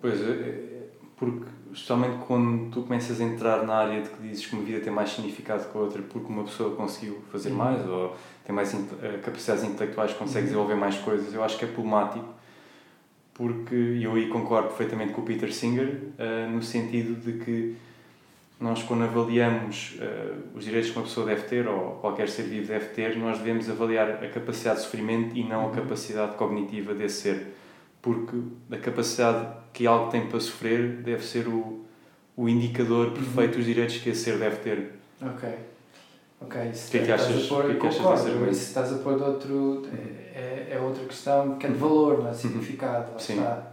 Pois, é, é, porque especialmente quando tu começas a entrar na área de que dizes que uma vida tem mais significado que a outra porque uma pessoa conseguiu fazer mais ou tem mais eh, capacidades intelectuais, consegue uhum. desenvolver mais coisas, eu acho que é problemático porque eu aí concordo perfeitamente com o Peter Singer uh, no sentido de que nós quando avaliamos uh, os direitos que uma pessoa deve ter ou qualquer ser vivo deve ter, nós devemos avaliar a capacidade de sofrimento e não a uhum. capacidade cognitiva desse ser porque a capacidade que algo tem para sofrer deve ser o, o indicador perfeito dos direitos que esse ser deve ter. Ok. Ok, isso que é que achas, a pôr, que é que concordo, se estás a pôr de outro, é, é outra questão que é de valor, não é? Significado, lá sim. está.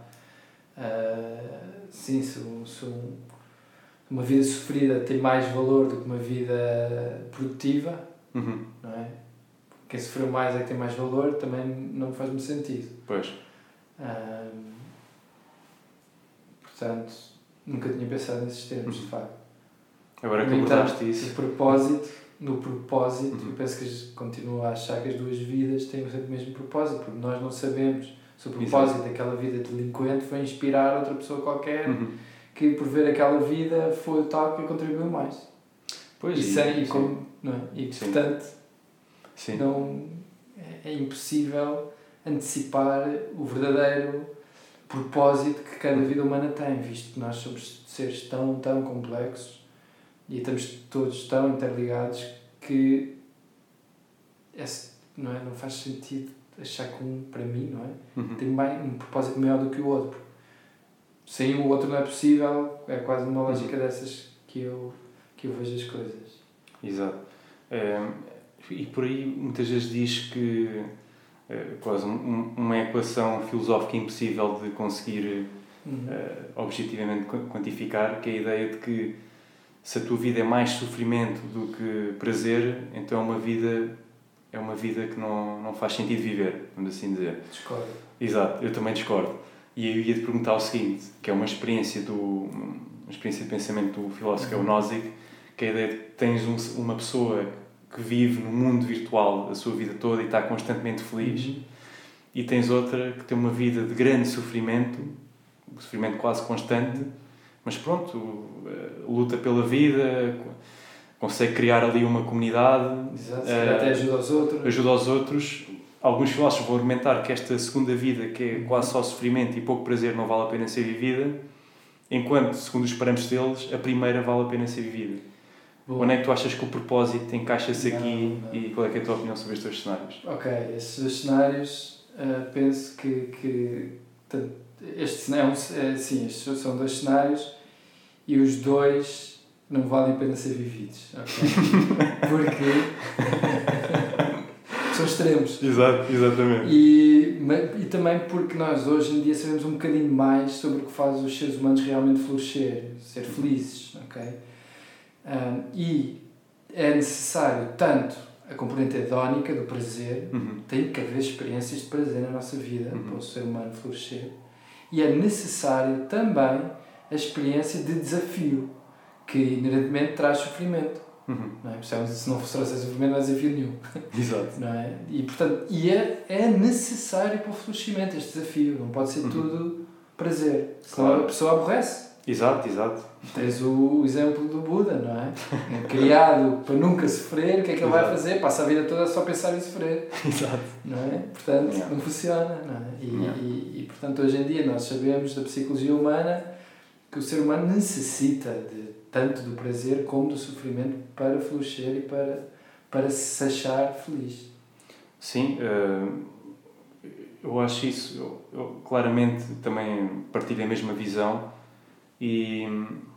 Uh, sim, se, se uma vida sofrida tem mais valor do que uma vida produtiva, uhum. não é? Quem sofreu mais é que tem mais valor, também não faz muito sentido. Pois. Portanto, nunca tinha pensado nesses termos, de uhum. facto. Agora que abordaste isso. O propósito no propósito, uhum. eu penso que continuo a achar que as duas vidas têm sempre o mesmo propósito, porque nós não sabemos se o propósito Exato. daquela vida delinquente foi inspirar outra pessoa qualquer uhum. que, por ver aquela vida, foi o tal que contribuiu mais. Pois, e, sem, e, como, não é? e sim. portanto, sim. Não, é, é impossível antecipar o verdadeiro propósito que cada vida humana tem, visto que nós somos seres tão, tão complexos e estamos todos tão interligados que esse, não, é? não faz sentido achar que um, para mim, não é? Uhum. tem mais, um propósito maior do que o outro. Sem o outro não é possível, é quase uma lógica uhum. dessas que eu, que eu vejo as coisas. Exato. É, e por aí muitas vezes diz que quase um, uma equação filosófica impossível de conseguir uhum. uh, objetivamente quantificar, que é a ideia de que se a tua vida é mais sofrimento do que prazer, então é uma vida é uma vida que não, não faz sentido viver, vamos assim dizer. Discordo. Exato, eu também discordo. E eu ia te perguntar o seguinte, que é uma experiência do uma experiência de pensamento do filósofo é uhum. Nozick, que é a ideia de que tens um, uma pessoa que vive no mundo virtual a sua vida toda e está constantemente feliz, uhum. e tens outra que tem uma vida de grande sofrimento, sofrimento quase constante, mas pronto, eh, luta pela vida, consegue criar ali uma comunidade. Exato, uh, até ajuda aos outros. Ajuda aos outros. Alguns filósofos vão argumentar que esta segunda vida, que é quase só sofrimento e pouco prazer, não vale a pena ser vivida, enquanto, segundo os parâmetros deles, a primeira vale a pena ser vivida. Boa. Onde é que tu achas que o propósito encaixa-se aqui não. e qual é, é a tua opinião sobre estes dois cenários? Ok, estes dois cenários, uh, penso que, que este é um, é, sim, estes são dois cenários e os dois não valem a pena ser vividos. Okay? Porque são extremos. Exato, exatamente. E, e também porque nós hoje em dia sabemos um bocadinho mais sobre o que faz os seres humanos realmente florescer, ser felizes. ok Um, e é necessário tanto a componente hedónica do prazer, uhum. tem que haver experiências de prazer na nossa vida uhum. para o ser humano florescer, e é necessário também a experiência de desafio, que inerentemente traz sofrimento. Uhum. Não é? Se não fosse sofrimento, não há desafio nenhum. Exato. Não é? E, portanto, e é, é necessário para o florescimento este desafio, não pode ser uhum. tudo prazer, senão claro. a pessoa aborrece. Exato, exato. Tens o, exemplo do Buda, não é? é criado para nunca sofrer, o que é que ele vai fazer? Passa a vida toda só a pensar em sofrer. Exato. Não é? Portanto, yeah. não funciona, não é? E, yeah. e, e, portanto, hoje em dia nós sabemos da psicologia humana que o ser humano necessita de tanto do prazer como do sofrimento para florescer e para, para se achar feliz. Sim, eh, eu acho isso. Eu, eu claramente também partilho a mesma visão e,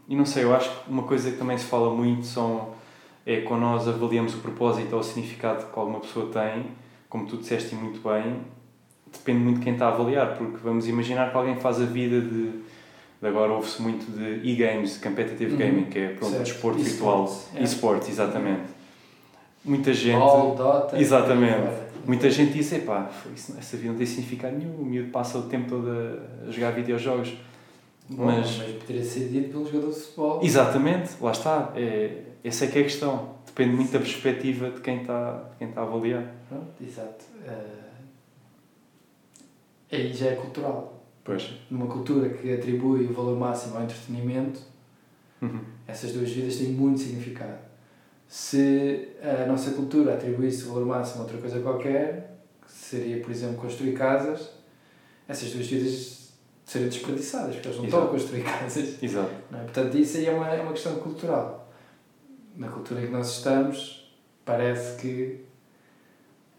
e não sei, eu acho que uma coisa que também se fala muito são, é quando nós avaliamos o propósito ou o significado que alguma pessoa tem, como tu disseste muito bem, depende muito de quem está a avaliar, porque vamos imaginar que alguém faz a vida de agora ouve-se muito de e-games, competitive uhum. gaming, que é pronto, certo. desporto virtual, é. e-sports, exatamente. Muita gente. Ball, Dota, exatamente. Muita gente diz: epá, essa vida não tem significado nenhum, o miúdo passa o tempo todo a jogar videojogos. Bom, mas, mas poderia ser dito pelo jogador de futebol. Exatamente, lá está. É, essa é que é a questão. Depende muito da perspectiva de quem está, de quem está a avaliar. Pronto, exato. Uh, aí já é cultural. Pois. Numa cultura que atribui o valor máximo ao entretenimento, Uhum. essas duas vidas têm muito significado. Se a nossa cultura atribuísse o valor máximo a outra coisa qualquer, que seria, por exemplo, construir casas, essas duas vidas seriam desperdiçadas, porque eles não estão a construir casas. Exato. É? Portanto, isso aí é uma, é uma questão cultural. Na cultura em que nós estamos, parece que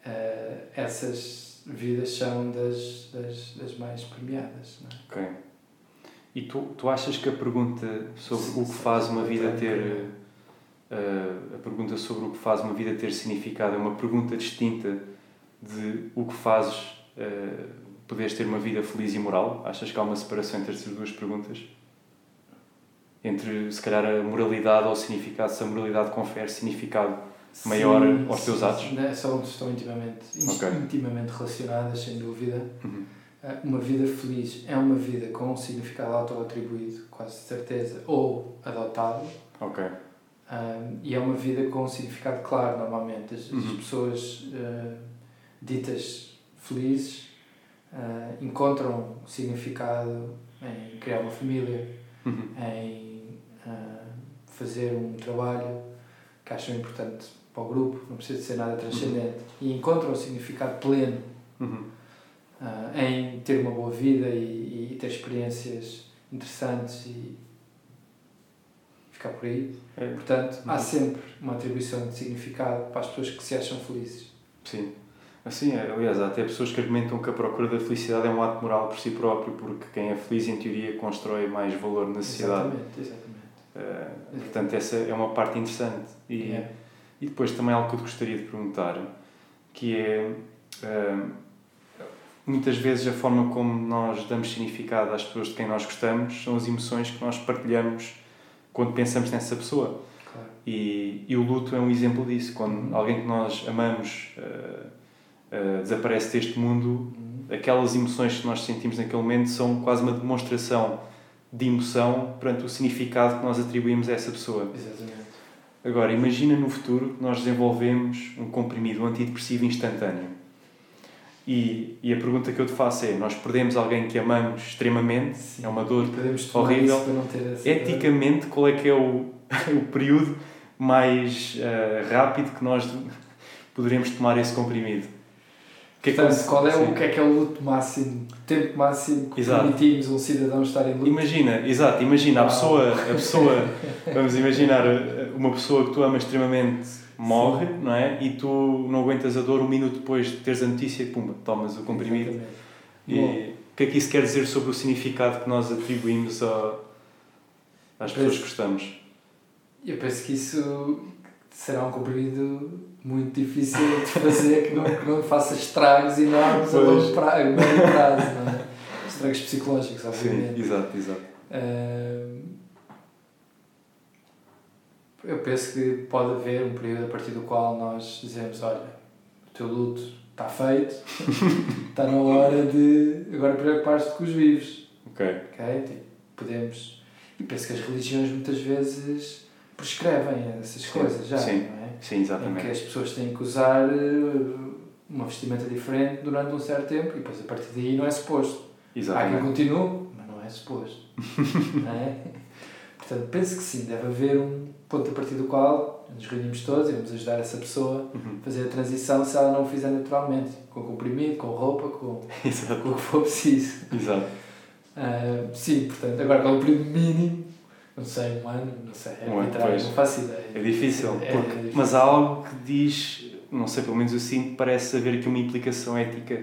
eh, essas vidas são das, das, das mais premiadas. Não é? Ok. E tu, tu achas que a pergunta sobre o que faz uma vida ter. eh, a pergunta sobre o que faz uma vida ter significado é uma pergunta distinta de o que fazes uh, poderes ter uma vida feliz e moral? Achas que há uma separação entre estas duas perguntas? Entre, se calhar, a moralidade ou o significado, se a moralidade confere significado maior Sim, aos teus sim, atos? Né, São, estão intimamente, Ok. intimamente relacionadas, sem dúvida. Uhum. Eh, Uma vida feliz é uma vida com um significado auto-atribuído, quase de certeza, ou adotado. Ok. Um, e é uma vida com um significado claro, normalmente. As, as Uhum. pessoas uh, ditas felizes uh, encontram significado em criar uma família, Uhum. em uh, fazer um trabalho que acham importante para o grupo, não precisa de ser nada transcendente. E encontram um significado pleno Uhum. uh, em ter uma boa vida e, e ter experiências interessantes e ficar por aí. É, Portanto, há Uhum. sempre uma atribuição de significado para as pessoas que se acham felizes. Sim. Assim, aliás, há até pessoas que argumentam que a procura da felicidade é um ato moral por si próprio, porque quem é feliz, em teoria, constrói mais valor na sociedade. Exatamente, exatamente. Uh, portanto, essa é uma parte interessante. E, e depois também algo que eu gostaria de perguntar, que é, uh, muitas vezes a forma como nós damos significado às pessoas de quem nós gostamos são as emoções que nós partilhamos quando pensamos nessa pessoa. Claro. E, e o luto é um exemplo disso. Quando Uhum. alguém que nós amamos uh, uh, desaparece deste mundo, aquelas emoções que nós sentimos naquele momento são quase uma demonstração de emoção perante o significado que nós atribuímos a essa pessoa. Exatamente. Agora, imagina no futuro que nós desenvolvemos um comprimido antidepressivo instantâneo. E, e a pergunta que eu te faço é: nós perdemos alguém que amamos extremamente, Sim. é uma dor horrível. Eticamente, qual é que é o, o período mais eh, rápido que nós poderemos tomar esse comprimido? Que é que Portanto, eu- qual é o sim. que é que é o luto máximo, o tempo máximo que Exato. permitimos um cidadão estar em luto? Imagina, exato, imagina a pessoa, a pessoa, vamos imaginar eh, uma pessoa que tu amas extremamente morre, não é? E tu não aguentas a dor um minuto depois de teres a notícia e pumba, tomas o comprimido. Exatamente. E Bom. o que é que isso quer dizer sobre o significado que nós atribuímos a, às pessoas que gostamos? Eu penso que isso será um comprimido muito difícil de fazer, que não, que não faça estragos enormes a Pois. longo prazo, a médio prazo, não é? Estragos psicológicos, Sim, obviamente. exato, exato. Ahm, eu penso que pode haver um período a partir do qual nós dizemos, olha, o teu luto está feito, está na hora de agora preocupar-te com os vivos. Ok. Ok? Tipo, podemos. E penso que as religiões muitas vezes prescrevem essas Sim, coisas já, sim. não é? Sim, Em que exatamente. as pessoas têm que usar eh, uma vestimenta diferente durante um certo tempo e depois a partir daí não é suposto. Há quem Exatamente. continue, mas não é suposto. não é? Portanto, penso que sim, deve haver um ponto a partir do qual nos reunimos todos e vamos ajudar essa pessoa Uhum. a fazer a transição se ela não o fizer naturalmente, com comprimido, com roupa, com, Exato. com o que for preciso. Exato. Ah, sim, portanto, agora é o período mínimo? Não sei, um ano, não sei, é Um ano, arbitrário, pois. não faço ideia. É difícil, É- é porque- difícil. mas há algo que diz, não sei, pelo menos eu sinto, parece haver aqui uma implicação ética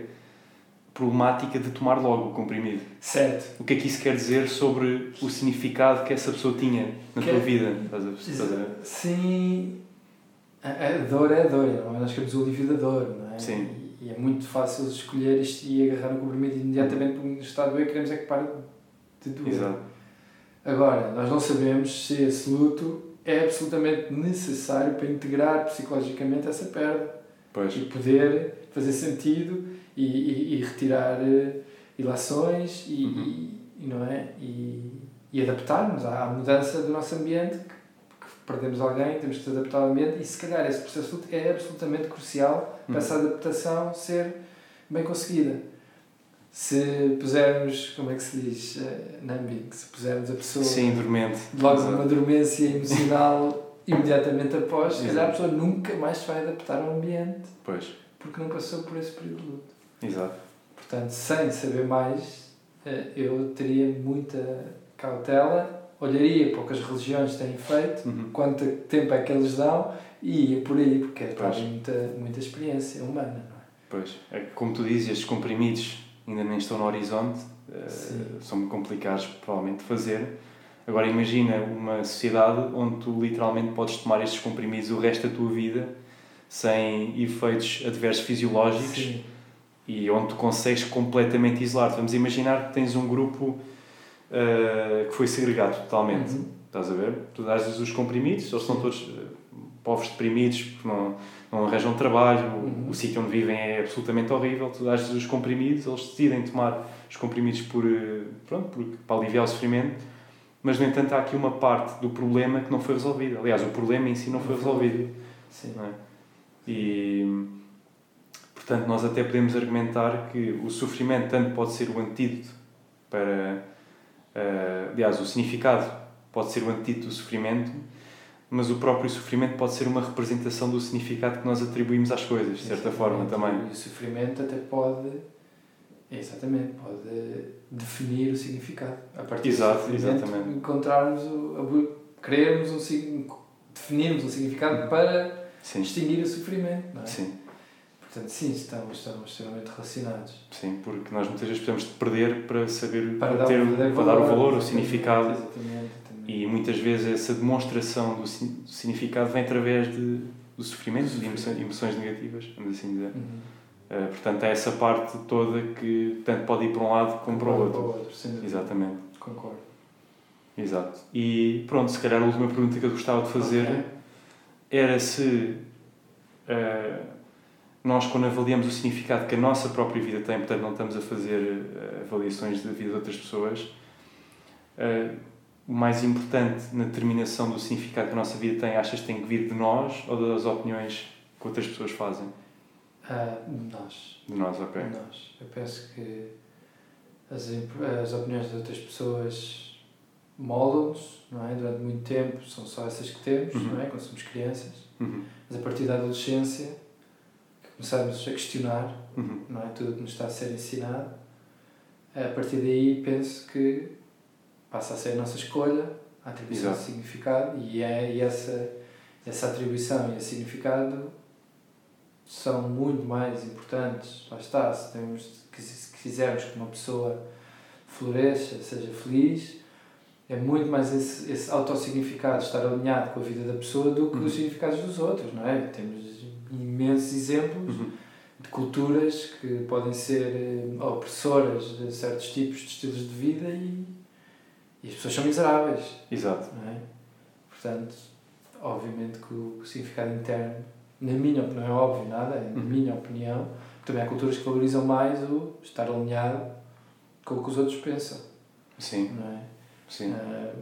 problemática de tomar logo o comprimido. Certo. O que é que isso quer dizer sobre o significado que essa pessoa tinha na Que- tua vida? Estás a, estás a... Sim, a, a dor é a dor, é? nós queremos o alívio da dor, não é? Sim. E, e é muito fácil escolher isto e agarrar no comprimido imediatamente porque no estado doer queremos é que pare de doer. Exato. Agora, nós não sabemos se esse luto é absolutamente necessário para integrar psicologicamente essa perda. Pois. e poder fazer sentido e, e, e retirar eh, ilações e, Uhum. e, não é e, e adaptarmos à, mudança do nosso ambiente perdemos alguém temos que nos adaptar ao ambiente e se calhar esse processo de luto é absolutamente crucial para Uhum. essa adaptação ser bem conseguida se pusermos, como é que se diz, uh, numbing, se pusermos a pessoa Sim, dormente. logo numa dormência emocional imediatamente após, se calhar a pessoa nunca mais se vai adaptar ao ambiente. Pois. Porque não passou por esse período de luto. Exato. Portanto, sem saber mais, uh, eu teria muita cautela, olharia para o que as religiões têm feito, Uhum. quanto tempo é que eles dão e ia por aí, porque é muita, muita experiência humana, não é? Pois. É como tu dizes, estes comprimidos ainda nem estão no horizonte, Sim. são muito complicados, provavelmente, de fazer. Agora, imagina uma sociedade onde tu literalmente podes tomar estes comprimidos o resto da tua vida sem efeitos adversos fisiológicos Sim. e onde tu consegues completamente isolar-te. Vamos imaginar que tens um grupo eh, que foi segregado totalmente. Uhum. Estás a ver? Tu dás-lhes os comprimidos, eles são todos eh, povos deprimidos porque não, não arranjam trabalho, Uhum. o sítio onde vivem é absolutamente horrível. Tu dás-lhes os comprimidos, eles decidem tomar os comprimidos por, eh, pronto, por, para aliviar o sofrimento, mas no entanto há aqui uma parte do problema que não foi resolvida. Aliás, o problema em si não foi resolvido. Sim. não é? E portanto, nós até podemos argumentar que o sofrimento tanto pode ser o antídoto para. eh, aliás, o significado pode ser o antídoto do sofrimento, mas o próprio sofrimento pode ser uma representação do significado que nós atribuímos às coisas, de certa forma também. E o sofrimento até pode, exatamente, pode definir o significado. A partir Exato, do sofrimento, exatamente. encontrarmos, o, querermos um, definirmos um significado para Sim, distinguir o sofrimento, é? sim, Portanto, sim, estão, estão extremamente relacionados. sim, porque nós muitas vezes precisamos de perder para saber Para dar, ter, o verdadeiro para dar o valor, o exatamente, significado. Exatamente, também. E muitas vezes essa demonstração do si- do significado vem através de, do sofrimento, de emoções, emoções negativas, vamos assim dizer. Uhum. Uh, portanto, é essa parte toda que tanto pode ir para um lado como para o outro. sem dúvida. Exatamente. Concordo. Exato. E pronto, se calhar a última pergunta que eu gostava de fazer Ok. era se uh, nós, quando avaliamos o significado que a nossa própria vida tem, portanto, não estamos a fazer uh, avaliações da vida de outras pessoas, uh, o mais importante na determinação do significado que a nossa vida tem, achas que tem que vir de nós ou das opiniões que outras pessoas fazem? Ah, nós. De nós, ok. Nós. Eu penso que as, as opiniões de outras pessoas moldam-nos, não é? Durante muito tempo são só essas que temos, Uhum. não é? Quando somos crianças. Uhum. Mas a partir da adolescência, que começamos a questionar, Uhum. não é? Tudo o que nos está a ser ensinado. A partir daí penso que passa a ser a nossa escolha, a atribuição de significado e, é, e essa, essa atribuição e esse significado são muito mais importantes. Lá está, se, temos, se quisermos que uma pessoa floresça, seja feliz, é muito mais esse, esse autossignificado, estar alinhado com a vida da pessoa do que Uhum. os significados dos outros, não é? Temos imensos exemplos Uhum. de culturas que podem ser eh, opressoras de certos tipos de estilos de vida e, e as pessoas são miseráveis, Exato. é? Portanto, obviamente que o, significado interno, na minha opinião, não é óbvio nada, é na Uhum. minha opinião, também há culturas que valorizam mais o estar alinhado com o que os outros pensam, Sim, não é? sim. Ah,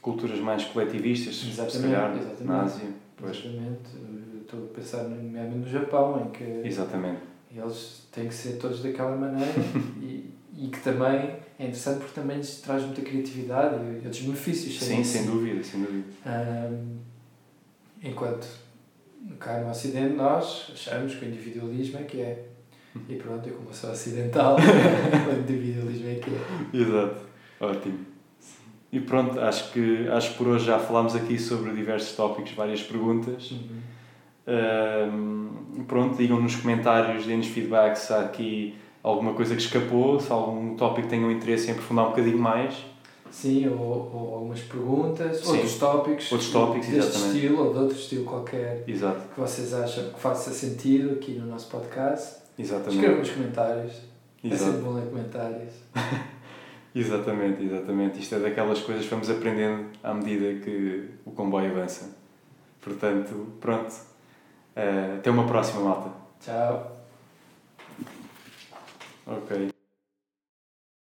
Culturas mais coletivistas, se Exatamente, calhar, exatamente. na Ásia. Pois. exatamente. Estou a pensar nomeadamente no Japão, em que Exatamente. eles têm que ser todos daquela maneira e, e que também é interessante porque também lhes traz muita criatividade e outros benefícios. Sim, sem dúvida, sem dúvida. Ahm, enquanto cá no Ocidente nós achamos que o individualismo é que é. E pronto, eu como sou ocidental, o individualismo é que é. Exato. Ótimo. E pronto, acho que, acho que por hoje já falámos aqui sobre diversos tópicos, várias perguntas. Uhum. Pronto, digam nos comentários, deem-nos feedback se há aqui alguma coisa que escapou, se há algum tópico que tenham interesse em aprofundar um bocadinho mais. Sim, ou, ou algumas perguntas, Sim. outros tópicos, Outros tópicos, deste exatamente. estilo ou de outro estilo qualquer Exato, que vocês acham que faça sentido aqui no nosso podcast. exatamente. Escrevam nos comentários. É Exato. sempre bom ler comentários. Exatamente, exatamente. Isto é daquelas coisas que vamos aprendendo à medida que o comboio avança. Portanto, pronto. Eh, até uma próxima, malta. Tchau. Ok.